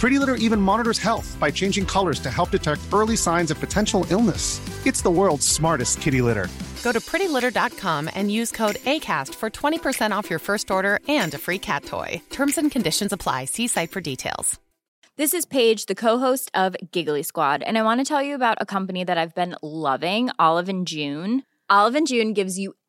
Pretty Litter even monitors health by changing colors to help detect early signs of potential illness. It's the world's smartest kitty litter. Go to prettylitter.com and use code ACAST for 20% off your first order and a free cat toy. Terms and conditions apply. See site for details. This is Paige, the co-host of Giggly Squad, and I want to tell you about a company that I've been loving, Olive and June. Olive and June gives you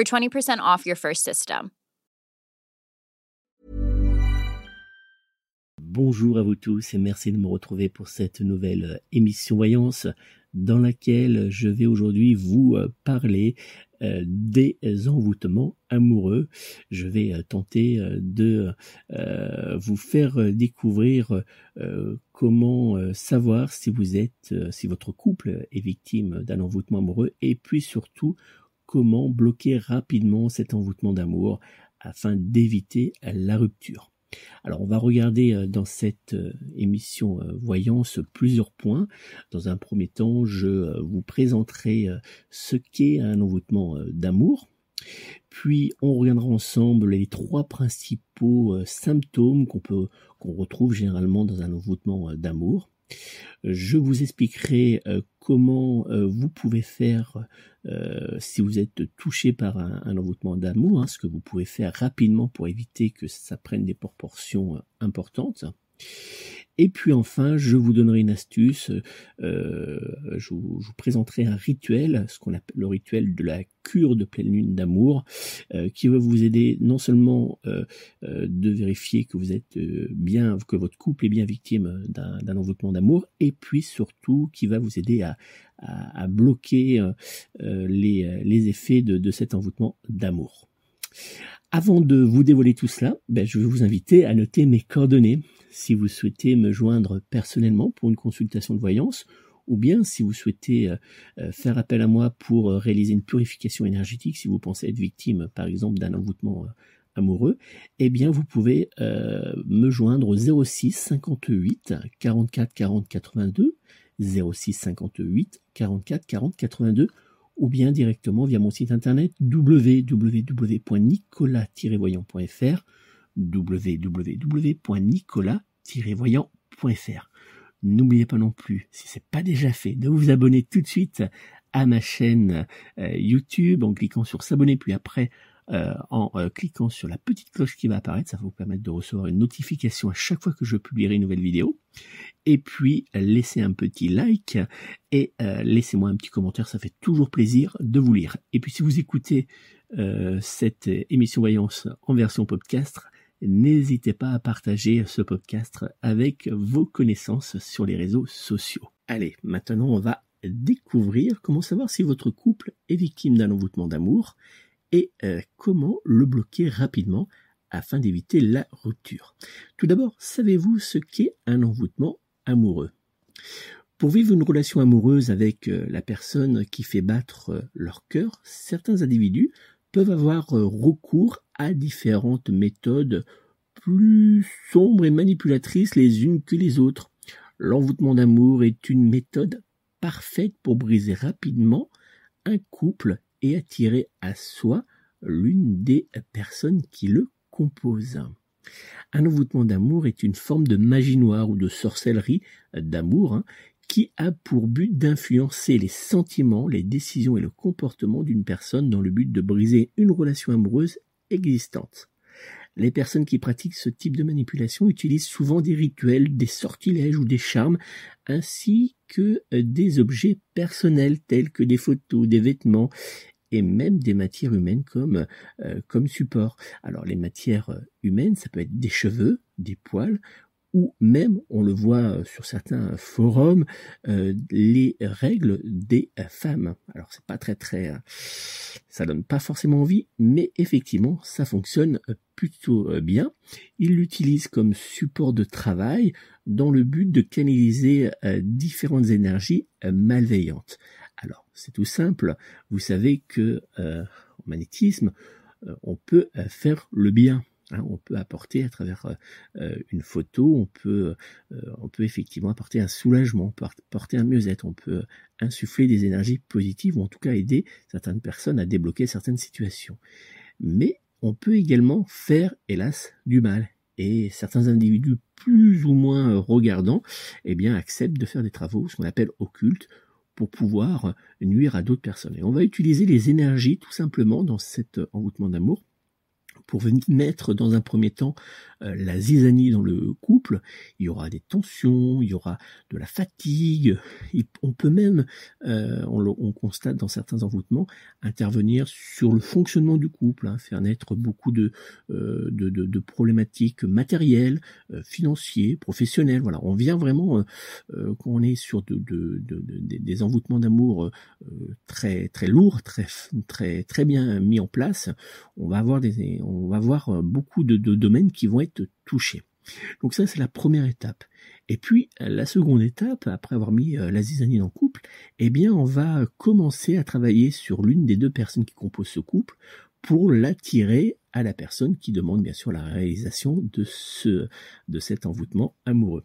for 20% off your first system. Bonjour à vous tous et merci de me retrouver pour cette nouvelle émission voyance dans laquelle je vais aujourd'hui vous parler euh, des envoûtements amoureux. Je vais euh, tenter euh, de vous faire découvrir comment savoir si vous êtes, si votre couple est victime d'un envoûtement amoureux et puis surtout comment bloquer rapidement cet envoûtement d'amour afin d'éviter la rupture. Alors on va regarder euh, dans cette euh, émission euh, Voyance plusieurs points. Dans un premier temps, je vous présenterai ce qu'est un envoûtement d'amour. Puis on regardera ensemble les trois principaux symptômes qu'on peut qu'on retrouve généralement dans un envoûtement d'amour. Je vous expliquerai comment vous pouvez faire euh, si vous êtes touché par un, envoûtement d'amour, hein, ce que vous pouvez faire rapidement pour éviter que ça prenne des proportions euh, importantes. Et puis enfin, je vous donnerai une astuce, euh, je, vous, présenterai un rituel, ce qu'on appelle le rituel de la cure de pleine lune d'amour, euh, qui va vous aider non seulement euh, de vérifier que vous êtes bien, que votre couple est bien victime d'un envoûtement d'amour, et puis surtout qui va vous aider à, bloquer les, effets de, cet envoûtement d'amour. Avant de vous dévoiler tout cela, ben, je vais vous inviter à noter mes coordonnées si vous souhaitez me joindre personnellement pour une consultation de voyance, ou bien si vous souhaitez euh, euh, faire appel à moi pour euh, réaliser une purification énergétique, si vous pensez être victime par exemple d'un envoûtement amoureux, eh bien vous pouvez me joindre au 06 58 44 40 82, 06 58 44 40 82, ou bien directement via mon site internet www.nicolas-voyant.fr www.nicolas-voyant.fr. N'oubliez pas non plus, si ce n'est pas déjà fait, de vous abonner tout de suite à ma chaîne euh, YouTube en cliquant sur s'abonner, puis après euh, en euh, cliquant sur la petite cloche qui va apparaître. Ça va vous permettre de recevoir une notification à chaque fois que je publierai une nouvelle vidéo. Et puis laissez un petit like et laissez-moi un petit commentaire, ça fait toujours plaisir de vous lire. Et puis si vous écoutez cette émission Voyance en version podcast, n'hésitez pas à partager ce podcast avec vos connaissances sur les réseaux sociaux. Allez, maintenant on va découvrir comment savoir si votre couple est victime d'un envoûtement d'amour et euh, comment le bloquer rapidement afin d'éviter la rupture. Tout d'abord, savez-vous ce qu'est un envoûtement amoureux? Pour vivre une relation amoureuse avec euh, la personne qui fait battre euh, leur cœur, certains individus peuvent avoir recours à différentes méthodes plus sombres et manipulatrices les unes que les autres. L'envoûtement d'amour est une méthode parfaite pour briser rapidement un couple et attirer à soi l'une des personnes qui le composent. Un envoûtement d'amour est une forme de magie noire ou de sorcellerie d'amour hein, qui a pour but d'influencer les sentiments, les décisions et le comportement d'une personne dans le but de briser une relation amoureuse existante. Les personnes qui pratiquent ce type de manipulation utilisent souvent des rituels, des sortilèges ou des charmes, ainsi que euh, des objets personnels tels que des photos, des vêtements et même des matières humaines comme, euh, comme support. Alors les matières euh, humaines, ça peut être des cheveux, des poils ou même, on le voit euh, sur certains forums, euh, les règles des femmes. Alors c'est pas très très, euh, ça donne pas forcément envie, mais effectivement ça fonctionne plutôt bien. Ils l'utilisent comme support de travail dans le but de canaliser différentes énergies malveillantes. Alors c'est tout simple. Vous savez que en magnétisme, on peut faire le bien Hein, on peut apporter à travers euh, euh, une photo, on peut, euh, on peut effectivement apporter un soulagement, on peut apporter un mieux-être, on peut insuffler des énergies positives ou en tout cas aider certaines personnes à débloquer certaines situations. Mais on peut également faire, hélas, du mal. Et certains individus plus ou moins regardants, eh bien, acceptent de faire des travaux, ce qu'on appelle occultes, pour pouvoir nuire à d'autres personnes. Et on va utiliser les énergies tout simplement dans cet envoûtement d'amour pour mettre dans un premier temps euh, la zizanie dans le couple, il y aura des tensions, il y aura de la fatigue, on peut même, euh, on, constate dans certains envoûtements, intervenir sur le fonctionnement du couple, hein, faire naître beaucoup de, euh, problématiques matérielles, financières, professionnelles. Voilà, on vient vraiment, quand on est sur de, des envoûtements d'amour très très lourds, très très très bien mis en place, on va avoir des, va voir euh, beaucoup de, domaines qui vont être touchés. Donc ça, c'est la première étape. Et puis, la seconde étape, après avoir mis euh, la zizanie le couple, eh bien, on va commencer à travailler sur l'une des deux personnes qui composent ce couple pour l'attirer à la personne qui demande bien sûr la réalisation de ce, de cet envoûtement amoureux.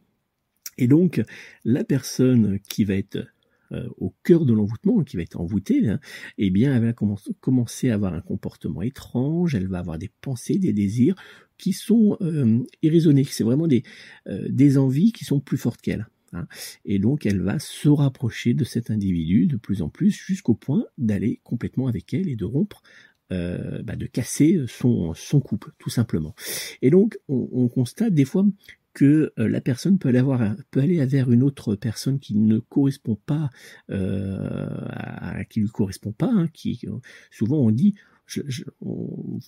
Et donc, la personne qui va être euh, au cœur de l'envoûtement, qui va être envoûtée, hein, eh bien, elle va commencer à avoir un comportement étrange, elle va avoir des pensées, des désirs qui sont euh, irraisonnés. C'est vraiment des, euh, des envies qui sont plus fortes qu'elle. Hein. Et donc, elle va se rapprocher de cet individu de plus en plus jusqu'au point d'aller complètement avec elle et de rompre euh, bah, de casser son, son couple, tout simplement. Et donc, on, on constate des fois que euh, la personne peut aller, avoir, peut aller vers une autre personne qui ne correspond pas, euh, à, qui lui correspond pas, hein, qui souvent on dit, je, je,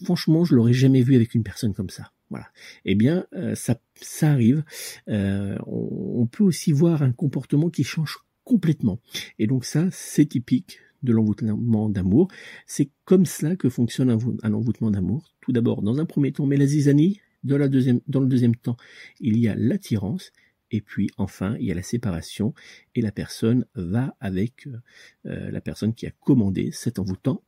franchement, je l'aurais jamais vu avec une personne comme ça. Voilà. Eh bien, euh, ça, ça arrive. Euh, on, peut aussi voir un comportement qui change complètement. Et donc ça, c'est typique de l'envoûtement d'amour. C'est comme cela que fonctionne un, un envoûtement d'amour. Tout d'abord, dans un premier temps, mais la zizanie, dans, le deuxième temps, il y a l'attirance. Et puis enfin, il y a la séparation et la personne va avec euh, euh, la personne qui a commandé cet, envoûtement,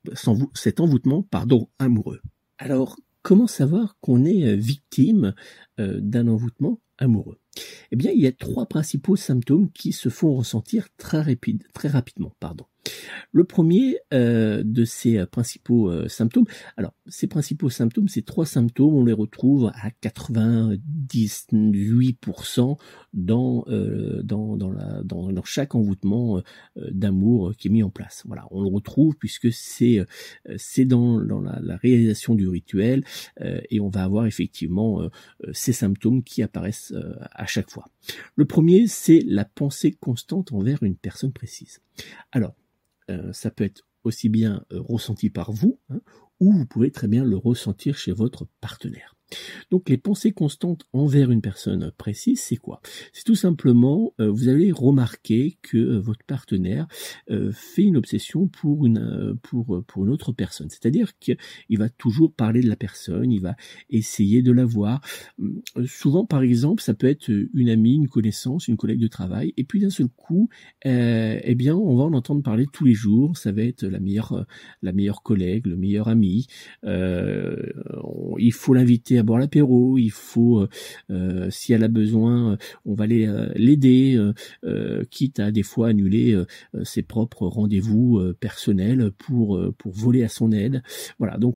cet envoûtement pardon, amoureux. Alors, comment savoir qu'on est euh, victime d'un envoûtement amoureux? Eh bien, il y a trois principaux symptômes qui se font ressentir très, rapide, très rapidement. Pardon. Le premier euh, de ces euh, principaux euh, symptômes, alors ces principaux symptômes, ces trois symptômes, on les retrouve à 98% dans, dans, dans, la, dans, chaque envoûtement d'amour qui est mis en place. Voilà, on le retrouve puisque c'est c'est dans, dans la, réalisation du rituel et on va avoir effectivement ces symptômes qui apparaissent à chaque fois. Le premier, c'est la pensée constante envers une personne précise. Alors, euh, ça peut être aussi bien euh, ressenti par vous, hein, ou vous pouvez très bien le ressentir chez votre partenaire. Donc les pensées constantes envers une personne précise, c'est quoi? C'est tout simplement, euh, vous allez remarquer que euh, votre partenaire euh, fait une obsession pour une autre personne. C'est-à-dire qu'il va toujours parler de la personne, il va essayer de la voir. Hum, souvent, par exemple, ça peut être une amie, une connaissance, une collègue de travail, et puis d'un seul coup, eh bien, on va en entendre parler tous les jours. Ça va être la meilleure la meilleure collègue, le meilleur ami. il faut l'inviter à boire l'apéro, il faut, euh, euh, si elle a besoin, on va euh, l'aider, quitte à des fois annuler ses propres rendez-vous personnels pour pour voler à son aide. Voilà, donc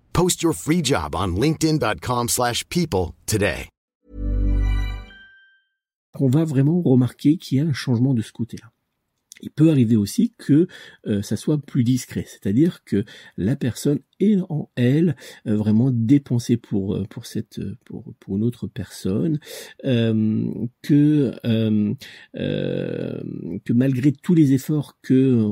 Post your free job on linkedin.com/people today. On va vraiment remarquer qu'il y a un changement de ce côté-là. Il peut arriver aussi que euh, ça soit plus discret, c'est-à-dire que la personne est en elle euh, vraiment dépensée pour euh, pour cette pour pour une autre personne, que que malgré tous les efforts que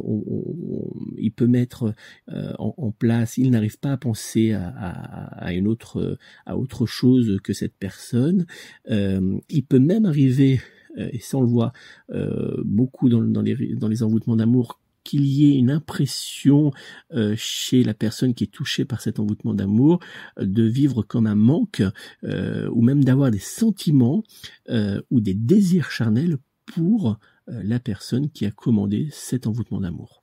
il peut mettre en, place, il n'arrive pas à penser à, à, une autre à autre chose que cette personne. il peut même arriver et ça on le voit euh, beaucoup dans, les, envoûtements d'amour, qu'il y ait une impression euh, chez la personne qui est touchée par cet envoûtement d'amour de vivre comme un manque ou même d'avoir des sentiments ou des désirs charnels pour la personne qui a commandé cet envoûtement d'amour.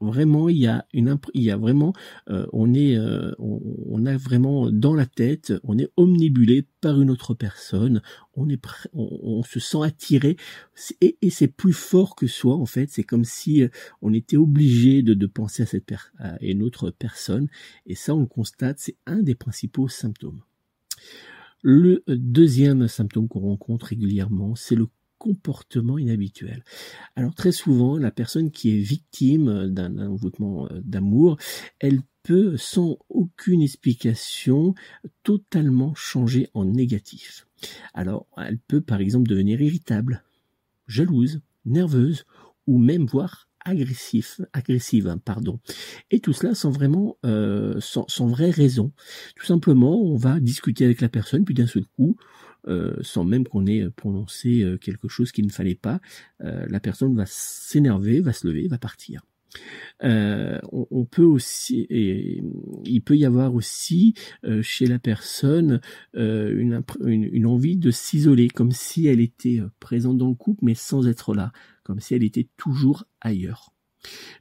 Vraiment il y a une il y a vraiment euh, on est euh, on, a vraiment dans la tête on est omnibulé par une autre personne. On est on, se sent attiré. Et, c'est plus fort que soi en fait. C'est comme si euh, on était obligé de, de penser à cette à une autre personne. Et ça on le constate c'est un des principaux symptômes. Le deuxième symptôme qu'on rencontre régulièrement, c'est le comportement inhabituel. Alors très souvent, la personne qui est victime d'un envoûtement euh, d'amour, elle peut, sans aucune explication, totalement changer en négatif. Alors, elle peut par exemple devenir irritable, jalouse, nerveuse, ou même voire agressif, agressive, hein, pardon. Et tout cela sans vraiment, euh, sans, sans vraie raison. Tout simplement, on va discuter avec la personne, puis d'un seul coup, sans même qu'on ait prononcé euh, quelque chose qu'il ne fallait pas, euh, la personne va s'énerver, va se lever, va partir. on, peut aussi, et il peut y avoir aussi chez la personne une, une, envie de s'isoler, comme si elle était présente dans le couple, mais sans être là, comme si elle était toujours ailleurs.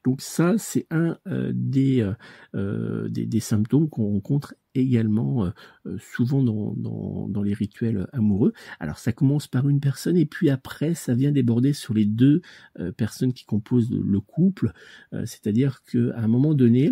Donc ça, c'est un des, des, des, symptômes qu'on rencontre également euh, euh, souvent dans, les rituels amoureux. Alors ça commence par une personne et puis après ça vient déborder sur les deux euh, personnes qui composent le couple. C'est-à-dire qu'à un moment donné,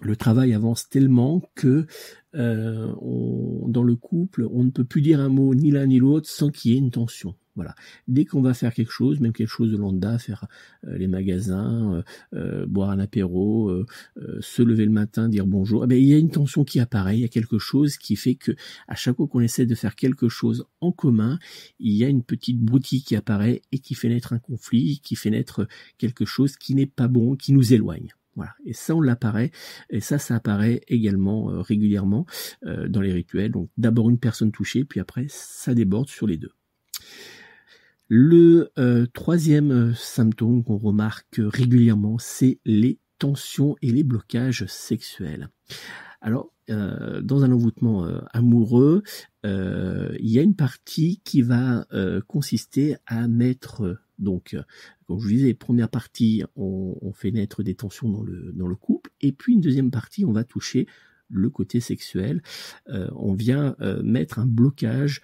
le travail avance tellement que dans le couple, on ne peut plus dire un mot ni l'un ni l'autre sans qu'il y ait une tension. Voilà. Dès qu'on va faire quelque chose, même quelque chose de lambda, faire euh, les magasins, euh, euh, boire un apéro, se lever le matin, dire bonjour, eh bien, il y a une tension qui apparaît, il y a quelque chose qui fait que à chaque fois qu'on essaie de faire quelque chose en commun, il y a une petite broutille qui apparaît et qui fait naître un conflit, qui fait naître quelque chose qui n'est pas bon, qui nous éloigne. Voilà. Et ça, on l'apparaît. Et ça, ça apparaît également régulièrement dans les rituels. Donc, d'abord une personne touchée, puis après, ça déborde sur les deux. Le euh, troisième euh, symptôme qu'on remarque régulièrement, c'est les tensions et les blocages sexuels. Alors, euh, dans un envoûtement amoureux, il y a une partie qui va consister à mettre, donc, comme je vous disais, première partie, on, fait naître des tensions dans le, dans le couple, et puis une deuxième partie, on va toucher le côté sexuel. on vient mettre un blocage,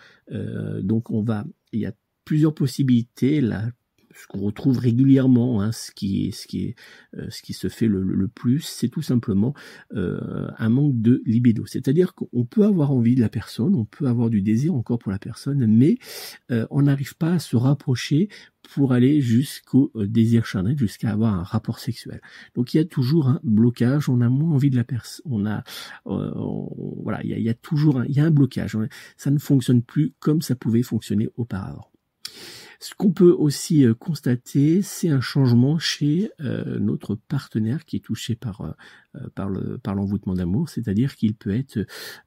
donc on va, il y a plusieurs possibilités. La ce qu'on retrouve régulièrement, hein, ce qui ce qui euh, ce qui se fait le, le plus, c'est tout simplement euh, un manque de libido. C'est-à-dire qu'on peut avoir envie de la personne, on peut avoir du désir encore pour la personne, mais euh, on n'arrive pas à se rapprocher pour aller jusqu'au désir charnel, jusqu'à avoir un rapport sexuel. Donc il y a toujours un blocage, on a moins envie de la personne, on a, voilà, il y a, il y a toujours un, il y a un blocage. Ça ne fonctionne plus comme ça pouvait fonctionner auparavant. Ce qu'on peut aussi euh, constater, c'est un changement chez euh, notre partenaire qui est touché par euh, par le par l'envoûtement d'amour, c'est-à-dire qu'il peut être,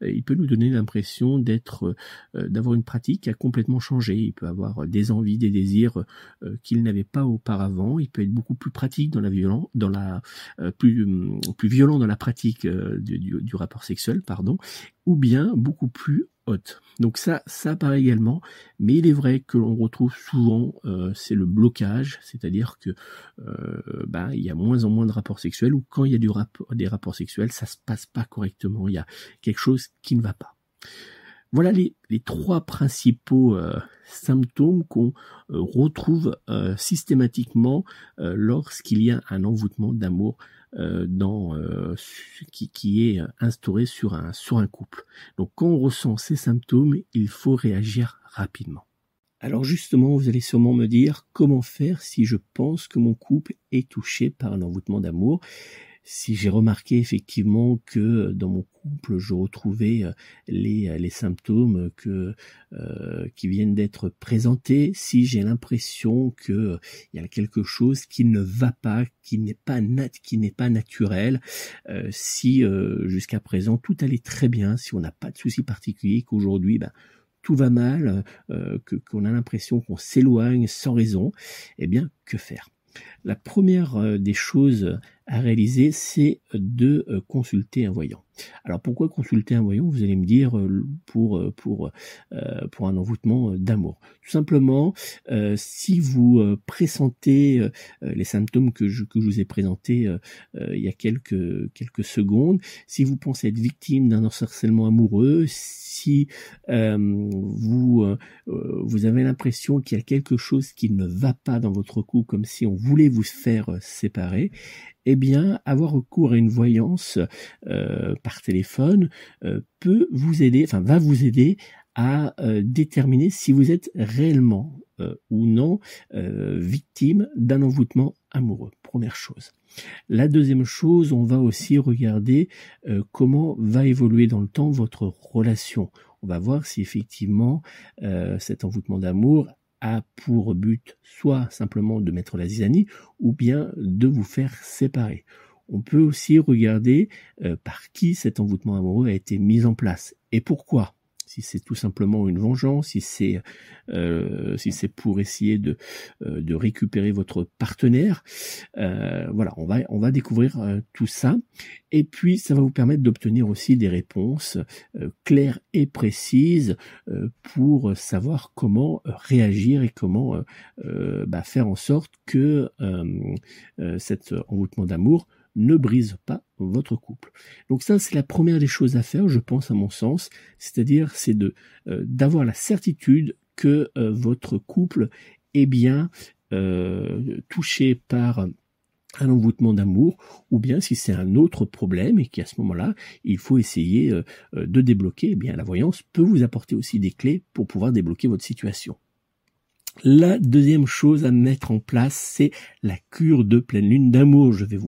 il peut nous donner l'impression d'être, d'avoir une pratique qui a complètement changé. Il peut avoir des envies, des désirs qu'il n'avait pas auparavant. Il peut être beaucoup plus pratique dans la dans la plus plus violent dans la pratique du, rapport sexuel, pardon, ou bien beaucoup plus haute. Donc ça, ça apparaît également, mais il est vrai que l'on retrouve souvent, euh, c'est le blocage, c'est-à-dire que euh, bah, il y a moins en moins de rapports sexuels, ou quand il y a du rapport, rapports sexuels, ça se passe pas correctement, il y a quelque chose qui ne va pas. Voilà les, trois principaux euh, symptômes qu'on retrouve systématiquement lorsqu'il y a un envoûtement d'amour euh, dans euh, qui, qui, est instauré sur un sur un couple. Donc quand on ressent ces symptômes, il faut réagir rapidement. Alors justement, vous allez sûrement me dire comment faire si je pense que mon couple est touché par un envoûtement d'amour? Si j'ai remarqué effectivement que dans mon couple je retrouvais euh, les, euh, les symptômes euh, qui viennent d'être présentés, si j'ai l'impression que y a quelque chose qui ne va pas, qui n'est pas nat, qui n'est pas naturel, si jusqu'à présent tout allait très bien, si on n'a pas de soucis particuliers, qu'aujourd'hui ben, tout va mal, que qu'on a l'impression qu'on s'éloigne sans raison, eh bien que faire? La première euh, des choses à réaliser, c'est de euh, consulter un voyant. Alors pourquoi consulter un voyant? Vous allez me dire euh, pour pour pour un envoûtement d'amour. Tout simplement, si vous pressentez les symptômes que je que je vous ai présentés il y a quelques quelques secondes, si vous pensez être victime d'un harcèlement amoureux, si vous vous avez l'impression qu'il y a quelque chose qui ne va pas dans votre couple, comme si on voulait vous faire séparer, eh bien, avoir recours à une voyance euh, par téléphone euh, peut vous aider, enfin va vous aider à euh, déterminer si vous êtes réellement ou non victime d'un envoûtement amoureux. Première chose. La deuxième chose, on va aussi regarder comment va évoluer dans le temps votre relation. On va voir si effectivement cet envoûtement d'amour a pour but soit simplement de mettre la zizanie ou bien de vous faire séparer. On peut aussi regarder euh, par qui cet envoûtement amoureux a été mis en place et pourquoi si c'est tout simplement une vengeance, si c'est euh, si c'est pour essayer de euh, de récupérer votre partenaire, euh, voilà, on va on va découvrir tout ça. Et puis ça va vous permettre d'obtenir aussi des réponses claires et précises pour savoir comment réagir et comment bah, faire en sorte que cet envoûtement d'amour ne brise pas votre couple. Donc ça, c'est la première des choses à faire, je pense à mon sens, c'est-à-dire c'est de euh, d'avoir la certitude que euh, votre couple est bien euh, touché par un envoûtement d'amour, ou bien si c'est un autre problème et qu'à ce moment-là, il faut essayer de débloquer, eh bien la voyance peut vous apporter aussi des clés pour pouvoir débloquer votre situation. La deuxième chose à mettre en place, c'est la cure de pleine lune d'amour. Je vais vous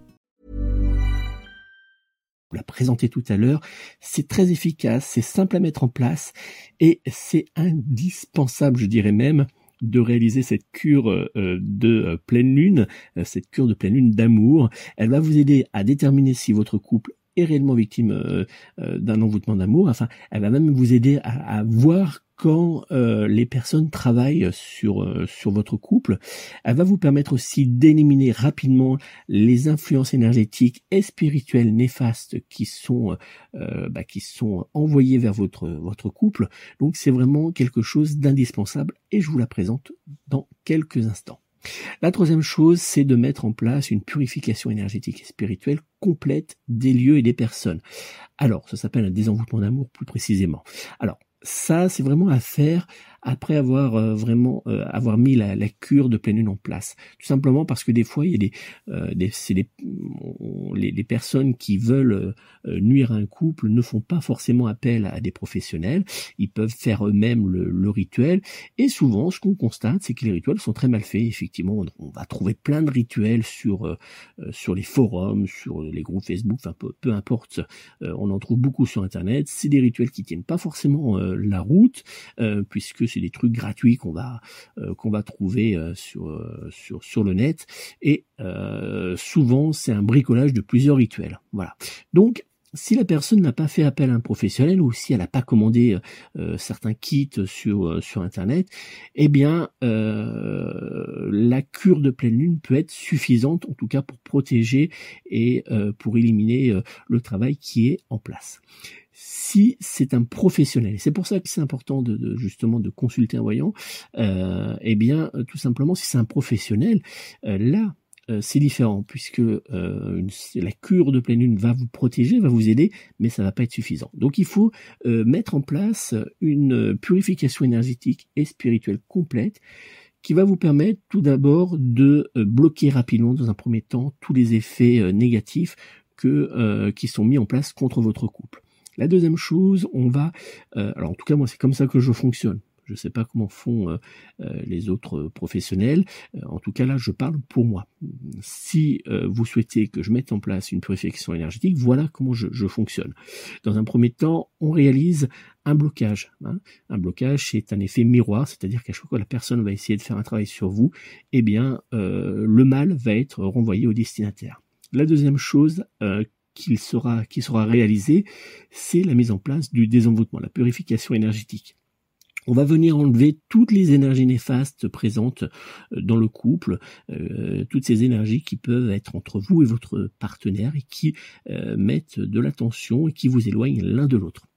L'a présenté tout à l'heure, c'est très efficace, c'est simple à mettre en place et c'est indispensable, je dirais même, de réaliser cette cure euh, de euh, pleine lune, euh, cette cure de pleine lune d'amour. Elle va vous aider à déterminer si votre couple est réellement victime d'un envoûtement d'amour. Enfin, elle va même vous aider à, à voir quand euh, les personnes travaillent sur euh, sur votre couple, elle va vous permettre aussi d'éliminer rapidement les influences énergétiques et spirituelles néfastes qui sont euh, bah, qui sont envoyées vers votre votre couple. Donc c'est vraiment quelque chose d'indispensable et je vous la présente dans quelques instants. La troisième chose, c'est de mettre en place une purification énergétique et spirituelle complète des lieux et des personnes. Alors, ça s'appelle un désenvoûtement d'amour plus précisément. Alors, ça, c'est vraiment à faire après avoir euh, vraiment euh, avoir mis la, la, cure de pleine lune en place. Tout simplement parce que des fois, il y a des, euh, des des, les, les, personnes qui veulent nuire à un couple ne font pas forcément appel à des professionnels. Ils peuvent faire eux-mêmes le, le, rituel. Et souvent, ce qu'on constate, c'est que les rituels sont très mal faits. Effectivement, on va trouver plein de rituels sur sur les forums, sur les groupes Facebook, enfin peu, peu importe. on en trouve beaucoup sur Internet. C'est des rituels qui tiennent pas forcément la route, puisque c'est des trucs gratuits qu'on va euh, trouver euh, sur euh, sur le net et souvent c'est un bricolage de plusieurs rituels. Voilà. Donc si la personne n'a pas fait appel à un professionnel ou si elle n'a pas commandé certains kits sur sur internet, eh bien la cure de pleine lune peut être suffisante en tout cas pour protéger et pour éliminer le travail qui est en place si c'est un professionnel, c'est pour ça que c'est important de, justement de consulter un voyant, euh, eh bien euh, tout simplement si c'est un professionnel, euh, là euh, c'est différent puisque euh, la cure de pleine lune va vous protéger, va vous aider, mais ça va pas être suffisant. Donc il faut mettre en place une purification énergétique et spirituelle complète qui va vous permettre tout d'abord de bloquer rapidement dans un premier temps tous les effets négatifs que, qui sont mis en place contre votre couple. La deuxième chose, on va, euh, alors en tout cas moi c'est comme ça que je fonctionne. Je ne sais pas comment font euh, euh, les autres professionnels. en tout cas là, je parle pour moi. Si vous souhaitez que je mette en place une purification énergétique, voilà comment je, fonctionne. Dans un premier temps, on réalise un blocage. Hein. Un blocage, c'est un effet miroir, c'est-à-dire qu'à chaque fois que la personne va essayer de faire un travail sur vous, eh bien, le mal va être renvoyé au destinataire. La deuxième chose qu'il sera, qui sera réalisé, c'est la mise en place du désenvoûtement, la purification énergétique. On va venir enlever toutes les énergies néfastes présentes euh, dans le couple, euh, toutes ces énergies qui peuvent être entre vous et votre partenaire et qui euh, mettent de la tension et qui vous éloignent l'un de l'autre.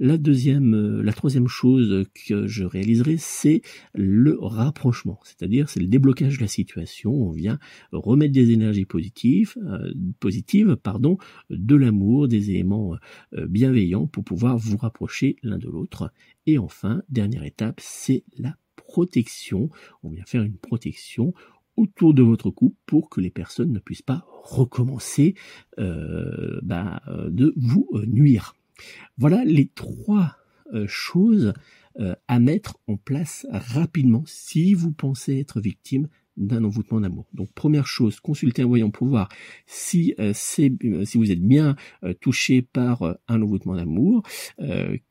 La deuxième, euh, la troisième chose que je réaliserai, c'est le rapprochement, c'est-à-dire c'est le déblocage de la situation. On vient remettre des énergies positives, euh, positives, pardon, de l'amour, des éléments euh, bienveillants pour pouvoir vous rapprocher l'un de l'autre. Et enfin, dernière étape, c'est la protection. On vient faire une protection autour de votre couple pour que les personnes ne puissent pas recommencer bah, de vous nuire. Voilà les trois euh, choses euh, à mettre en place rapidement si vous pensez être victime d'un envoûtement d'amour. Donc première chose, consultez un voyant pour voir si euh, c'est si vous êtes bien touché par un envoûtement d'amour,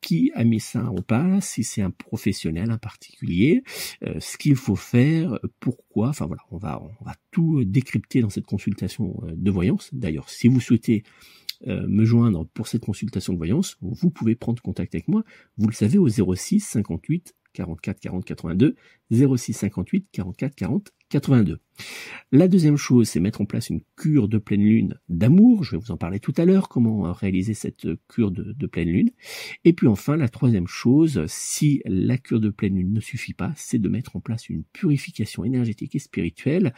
qui a mis ça en place, si c'est un professionnel, un particulier, ce qu'il faut faire, pourquoi. Enfin voilà, on va on va tout décrypter dans cette consultation de voyance. D'ailleurs, si vous souhaitez euh, me joindre pour cette consultation de voyance, vous pouvez prendre contact avec moi. Vous le savez au 06 58 44 40 82, 06 58 44 40 82. La deuxième chose, c'est mettre en place une cure de pleine lune d'amour. Je vais vous en parler tout à l'heure, comment euh, réaliser cette euh, cure de, pleine lune. Et puis enfin, la troisième chose, si la cure de pleine lune ne suffit pas, c'est de mettre en place une purification énergétique et spirituelle.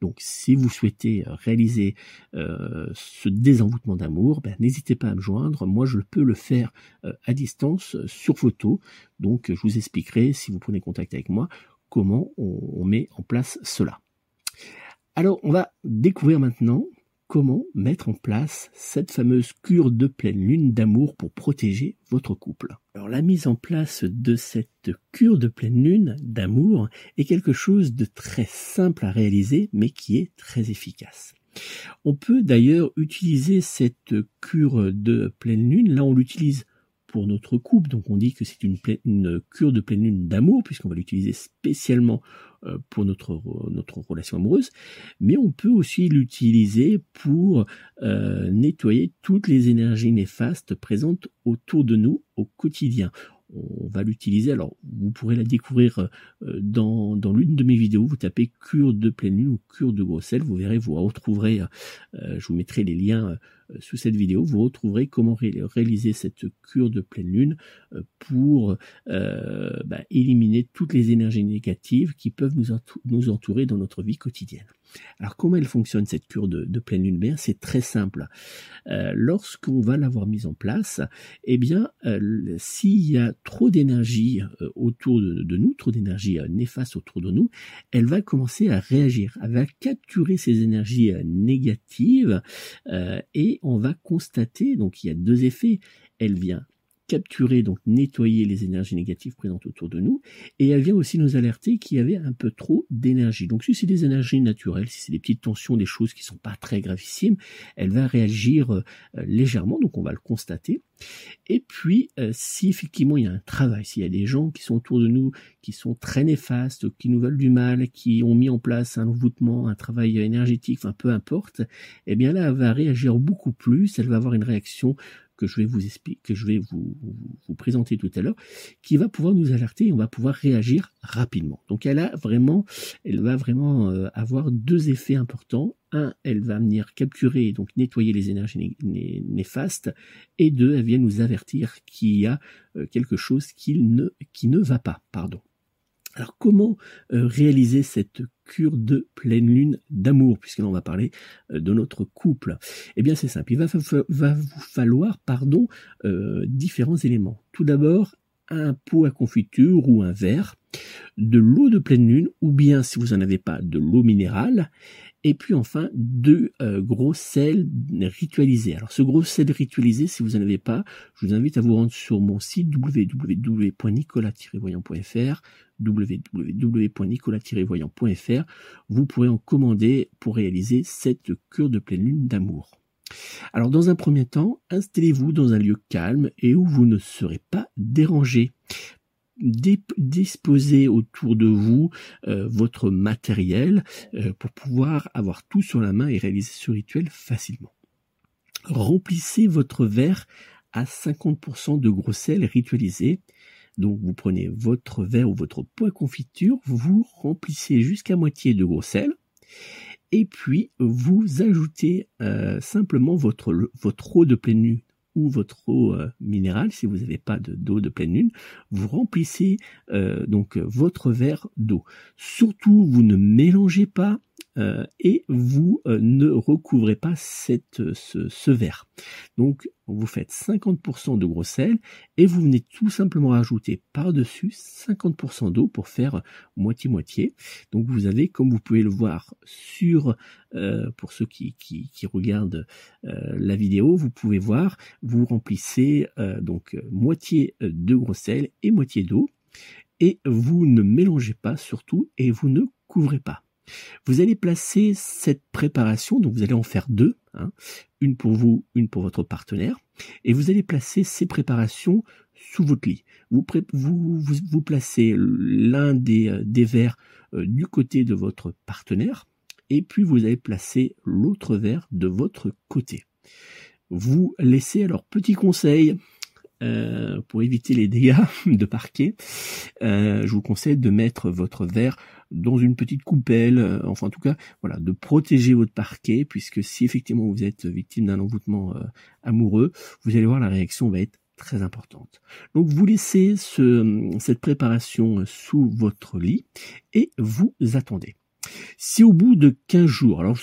Donc si vous souhaitez euh, réaliser ce désenvoûtement d'amour, ben, n'hésitez pas à me joindre. Moi, je peux le faire à distance sur photo. Donc je vous expliquerai, si vous prenez contact avec moi, comment on met en place cela. Alors, on va découvrir maintenant comment mettre en place cette fameuse cure de pleine lune d'amour pour protéger votre couple. Alors la mise en place de cette cure de pleine lune d'amour est quelque chose de très simple à réaliser mais qui est très efficace. On peut d'ailleurs utiliser cette cure de pleine lune, là on l'utilise pour notre couple, donc on dit que c'est une, cure de pleine lune d'amour puisqu'on va l'utiliser spécialement euh, pour notre, notre relation amoureuse, mais on peut aussi l'utiliser pour euh, nettoyer toutes les énergies néfastes présentes autour de nous au quotidien on va l'utiliser. Alors, vous pourrez la découvrir euh, dans, l'une de mes vidéos. Vous tapez cure de pleine lune ou cure de grosselle. Vous verrez, vous retrouverez, euh, je vous mettrai les liens euh, sous cette vidéo. Vous retrouverez comment réaliser cette cure de pleine lune pour bah, éliminer toutes les énergies négatives qui peuvent nous entourer dans notre vie quotidienne. Alors comment elle fonctionne cette cure de, pleine lune Bien, c'est très simple. Euh, lorsqu'on va l'avoir mise en place, eh bien, euh, s'il y a trop d'énergie euh, autour de, nous, trop d'énergie néfaste autour de nous, elle va commencer à réagir, elle va capturer ces énergies négatives et on va constater, donc il y a deux effets, elle vient capturer, donc nettoyer les énergies négatives présentes autour de nous, et elle vient aussi nous alerter qu'il y avait un peu trop d'énergie. Donc si c'est des énergies naturelles, si c'est des petites tensions, des choses qui sont pas très gravissimes, elle va réagir euh, légèrement, donc on va le constater. Et puis, euh, si effectivement il y a un travail, s'il y a des gens qui sont autour de nous, qui sont très néfastes, qui nous veulent du mal, qui ont mis en place un envoûtement, un travail énergétique, enfin peu importe, eh bien là, elle va réagir beaucoup plus, elle va avoir une réaction que je vais vous expliquer, que je vais vous, vous, présenter tout à l'heure, qui va pouvoir nous alerter et on va pouvoir réagir rapidement. Donc elle a vraiment, elle va vraiment euh, avoir deux effets importants. Un, elle va venir capturer et donc nettoyer les énergies néfastes, et deux, elle vient nous avertir qu'il y a euh, quelque chose qui ne, qui ne va pas. Pardon. Alors comment euh, réaliser cette cure de pleine lune d'amour, puisque là on va parler euh, de notre couple Eh bien c'est simple, il va, vous falloir pardon, euh, différents éléments. Tout d'abord, un pot à confiture ou un verre, de l'eau de pleine lune, ou bien si vous n'en avez pas, de l'eau minérale, et puis enfin deux euh, gros sels ritualisés. Alors ce gros sel ritualisé, si vous n'en avez pas, je vous invite à vous rendre sur mon site www.nicolas-voyant.fr www.nicolas-voyant.fr. Vous pourrez en commander pour réaliser cette cure de pleine lune d'amour. Alors dans un premier temps, installez-vous dans un lieu calme et où vous ne serez pas dérangé disposez autour de vous euh, votre matériel euh, pour pouvoir avoir tout sur la main et réaliser ce rituel facilement. Remplissez votre verre à 50% de gros sel ritualisé. Donc vous prenez votre verre ou votre pot à confiture, vous remplissez jusqu'à moitié de gros sel et puis vous ajoutez euh, simplement votre, eau de pleine lune ou votre eau euh, minérale, si vous n'avez pas d'eau de, pleine lune, vous remplissez euh, donc votre verre d'eau. Surtout, vous ne mélangez pas euh, et vous euh, ne recouvrez pas cette, ce, verre. Donc vous faites 50% de gros sel et vous venez tout simplement rajouter par-dessus 50% d'eau pour faire moitié-moitié. Donc vous avez, comme vous pouvez le voir sur, euh, pour ceux qui, qui, qui regardent la vidéo, vous pouvez voir, vous remplissez donc moitié de gros sel et moitié d'eau et vous ne mélangez pas surtout et vous ne couvrez pas. Vous allez placer cette préparation, donc vous allez en faire deux, hein, une pour vous, une pour votre partenaire, et vous allez placer ces préparations sous votre lit. Vous, placez l'un des, euh, verres euh, du côté de votre partenaire, et puis vous allez placer l'autre verre de votre côté. Vous laissez alors petit conseil, euh, pour éviter les dégâts de parquet, je vous conseille de mettre votre verre dans une petite coupelle, enfin en tout cas, voilà, de protéger votre parquet, puisque si effectivement vous êtes victime d'un envoûtement amoureux, vous allez voir la réaction va être très importante. Donc vous laissez ce, cette préparation sous votre lit et vous attendez. Si au bout de 15 jours, alors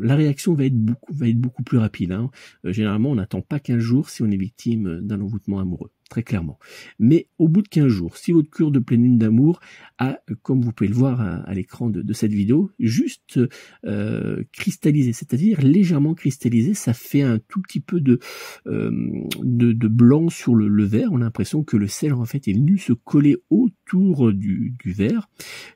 la réaction va être beaucoup, plus rapide. Hein. Euh, généralement, on n'attend pas 15 jours si on est victime d'un envoûtement amoureux très clairement. Mais au bout de 15 jours, si votre cure de pleine lune d'amour a, comme vous pouvez le voir à, l'écran de, cette vidéo, juste euh, cristallisé, c'est-à-dire légèrement cristallisé, ça fait un tout petit peu de, euh, de, blanc sur le, verre. On a l'impression que le sel en fait est venu se coller autour du, verre.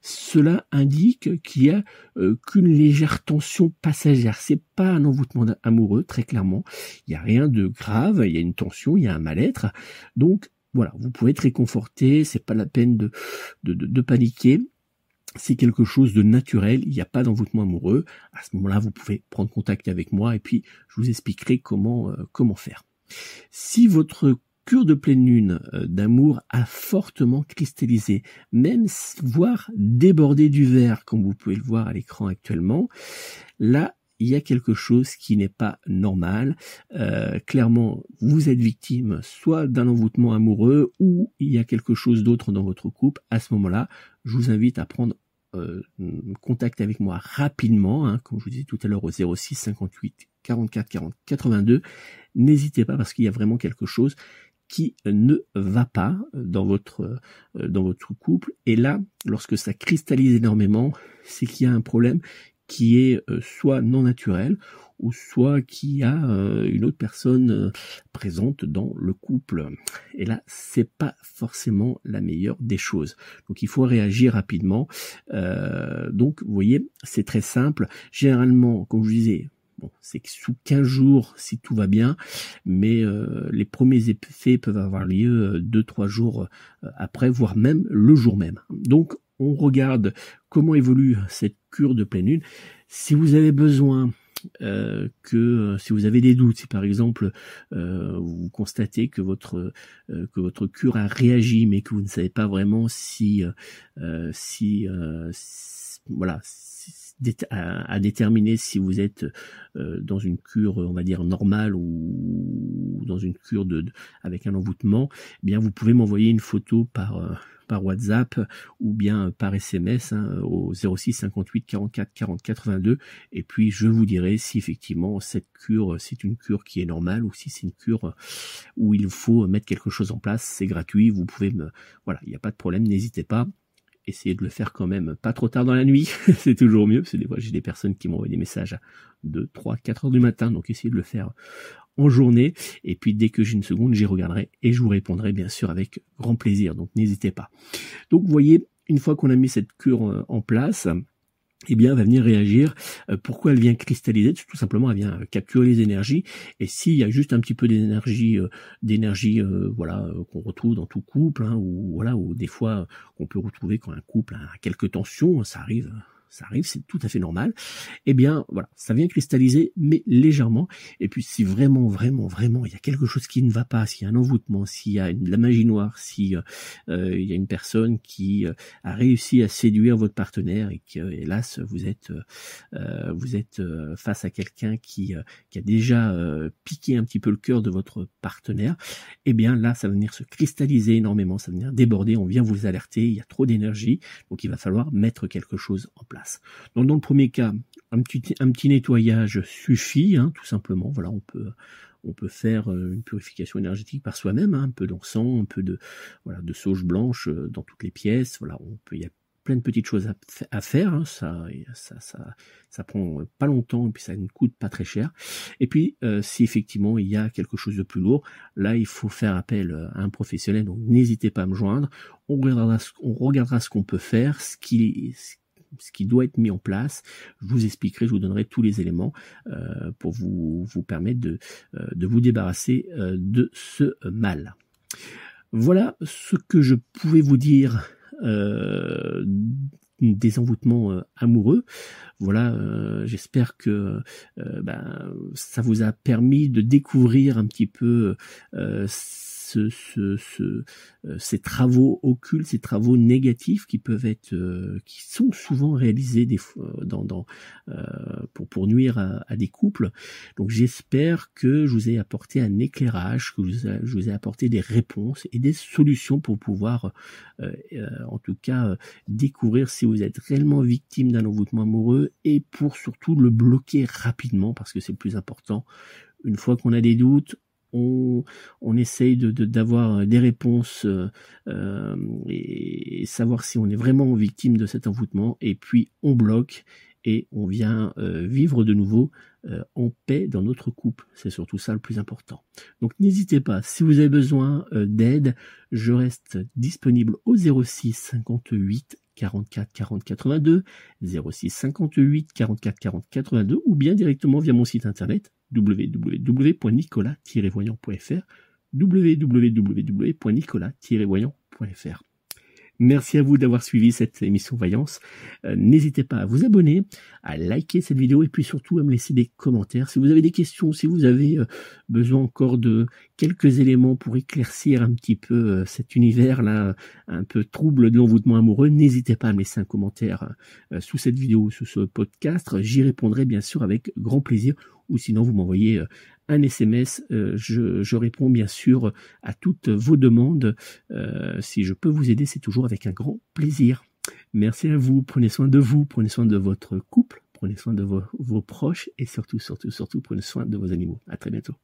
Cela indique qu'il y a euh, qu'une légère tension passagère. C'est pas un envoûtement amoureux, très clairement. Il n'y a rien de grave, il y a une tension, il y a un mal-être. Voilà, vous pouvez être réconforté, c'est pas la peine de, paniquer. C'est quelque chose de naturel, il n'y a pas d'envoûtement amoureux. À ce moment-là, vous pouvez prendre contact avec moi et puis je vous expliquerai comment, euh, faire. Si votre cure de pleine lune euh, d'amour a fortement cristallisé, même voire débordé du verre, comme vous pouvez le voir à l'écran actuellement, là il y a quelque chose qui n'est pas normal. Euh, clairement, vous êtes victime soit d'un envoûtement amoureux ou il y a quelque chose d'autre dans votre couple. À ce moment-là, je vous invite à prendre euh, contact avec moi rapidement, hein, comme je vous disais tout à l'heure au 06 58 44 40 82. N'hésitez pas parce qu'il y a vraiment quelque chose qui ne va pas dans votre euh, dans votre couple et là lorsque ça cristallise énormément c'est qu'il y a un problème qui est euh, soit non naturel ou soit qui a euh, une autre personne euh, présente dans le couple. Et là, c'est pas forcément la meilleure des choses. Donc il faut réagir rapidement. donc vous voyez, c'est très simple. Généralement, comme je disais, Bon, c'est sous 15 jours si tout va bien, mais les premiers effets peuvent avoir lieu 2-3 jours après, voire même le jour même. Donc on regarde comment évolue cette cure de pleine lune. Si vous avez besoin euh, que si vous avez des doutes, si par exemple euh, vous constatez que votre euh, que votre cure a réagi, mais que vous ne savez pas vraiment si si, voilà à, déterminer si vous êtes dans une cure, on va dire normale ou dans une cure de, avec un envoûtement, eh bien vous pouvez m'envoyer une photo par par WhatsApp ou bien par SMS hein, au 06 58 44 40 82 et puis je vous dirai si effectivement cette cure c'est une cure qui est normale ou si c'est une cure où il faut mettre quelque chose en place, c'est gratuit, vous pouvez me voilà, il n'y a pas de problème, n'hésitez pas. Essayez de le faire quand même pas trop tard dans la nuit, c'est toujours mieux, parce que des fois j'ai des personnes qui m'envoient des messages à 2, 3, 4 heures du matin, donc essayez de le faire en journée. Et puis dès que j'ai une seconde, j'y regarderai et je vous répondrai bien sûr avec grand plaisir. Donc n'hésitez pas. Donc vous voyez, une fois qu'on a mis cette cure euh, en place, eh bien, elle va venir réagir. Euh, pourquoi elle vient cristalliser? Tout simplement, elle vient capturer les énergies. Et s'il y a juste un petit peu d'énergie, euh, d'énergie, voilà, qu'on retrouve dans tout couple, hein, ou voilà, ou des fois qu'on peut retrouver quand un couple a quelques tensions, ça arrive ça arrive, c'est tout à fait normal. Eh bien, voilà, ça vient cristalliser, mais légèrement. Et puis, si vraiment, vraiment, vraiment, il y a quelque chose qui ne va pas, s'il y a un envoûtement, s'il y a de la magie noire, si euh, il y a une personne qui euh, a réussi à séduire votre partenaire et que, hélas, vous êtes, euh, vous êtes face à quelqu'un qui, qui a déjà piqué un petit peu le cœur de votre partenaire, eh bien, là, ça va venir se cristalliser énormément, ça va venir déborder. On vient vous alerter, il y a trop d'énergie, donc il va falloir mettre quelque chose en place. Donc dans le premier cas, un petit, nettoyage suffit, hein, tout simplement. Voilà, on peut faire euh, une purification énergétique par soi-même, hein, un peu d'encens, un peu de sauge blanche euh, dans toutes les pièces. Voilà, on peut, il y a plein de petites choses à, faire. Hein, ça, prend pas longtemps et puis ça ne coûte pas très cher. Et puis, euh, si effectivement il y a quelque chose de plus lourd, là il faut faire appel à un professionnel. Donc n'hésitez pas à me joindre. On regardera, on regardera ce qu'on peut faire, ce qui, ce qui doit être mis en place. Je vous expliquerai, je vous donnerai tous les éléments euh, pour vous, vous permettre de, euh, de vous débarrasser euh, de ce mal. Voilà ce que je pouvais vous dire des envoûtements amoureux. Voilà, j'espère que ben, ça vous a permis de découvrir un petit peu ce, ces travaux occultes, ces travaux négatifs qui peuvent être, qui sont souvent réalisés des dans pour pour nuire à, des couples. Donc j'espère que je vous ai apporté un éclairage, que je vous ai apporté des réponses et des solutions pour pouvoir, euh, euh, en tout cas, euh, découvrir si vous êtes réellement victime d'un envoûtement amoureux et pour surtout le bloquer rapidement parce que c'est le plus important. Une fois qu'on a des doutes, on, essaye de, d'avoir des réponses et savoir si on est vraiment victime de cet envoûtement et puis on bloque et on vient euh, vivre de nouveau euh, en paix dans notre couple. C'est surtout ça le plus important. Donc n'hésitez pas, si vous avez besoin euh, d'aide, je reste disponible au 06 58 44 40 82, 06 58 44 40 82 ou bien directement via mon site internet www.nicolas-voyant.fr www.nicolas-voyant.fr Merci à vous d'avoir suivi cette émission Vaillance. Euh, n'hésitez pas à vous abonner, à liker cette vidéo et puis surtout à me laisser des commentaires. Si vous avez des questions, si vous avez euh, besoin encore de quelques éléments pour éclaircir un petit peu euh, cet univers-là, un peu trouble de l'envoûtement amoureux, n'hésitez pas à me laisser un commentaire sous cette vidéo, sous ce podcast. J'y répondrai bien sûr avec grand plaisir ou sinon vous m'envoyez un SMS. Euh, je, réponds bien sûr à toutes vos demandes. Euh, si je peux vous aider, c'est toujours avec un grand plaisir. Merci à vous. Prenez soin de vous, prenez soin de votre couple, prenez soin de vos, vos proches et surtout, surtout, surtout, prenez soin de vos animaux. À très bientôt.